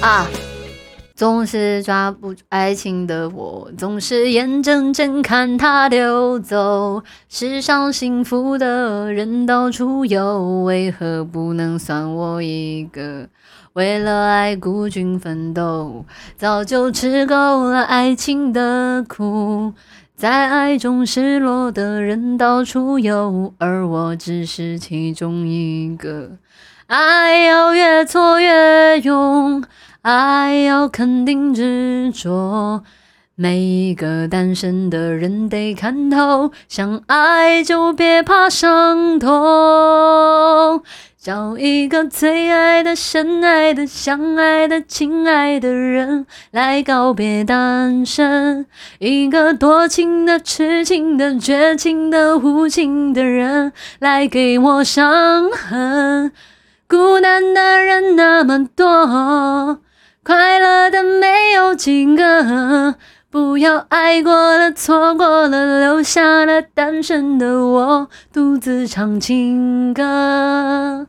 啊！总是抓不住爱情的我，总是眼睁睁看它溜走。世上幸福的人到处有，为何不能算我一个？为了爱孤军奋斗，早就吃够了爱情的苦。在爱中失落的人到处有，而我只是其中一个。爱要越挫越勇。爱要肯定执着，每一个单身的人得看透，想爱就别怕伤痛，找一个最爱的、深爱的、相爱的、亲爱的人来告别单身，一个多情的、痴情的、绝情的、无情的人来给我伤痕。孤单的人那么多。情歌，不要爱过了，错过了，留下了单身的我，独自唱情歌。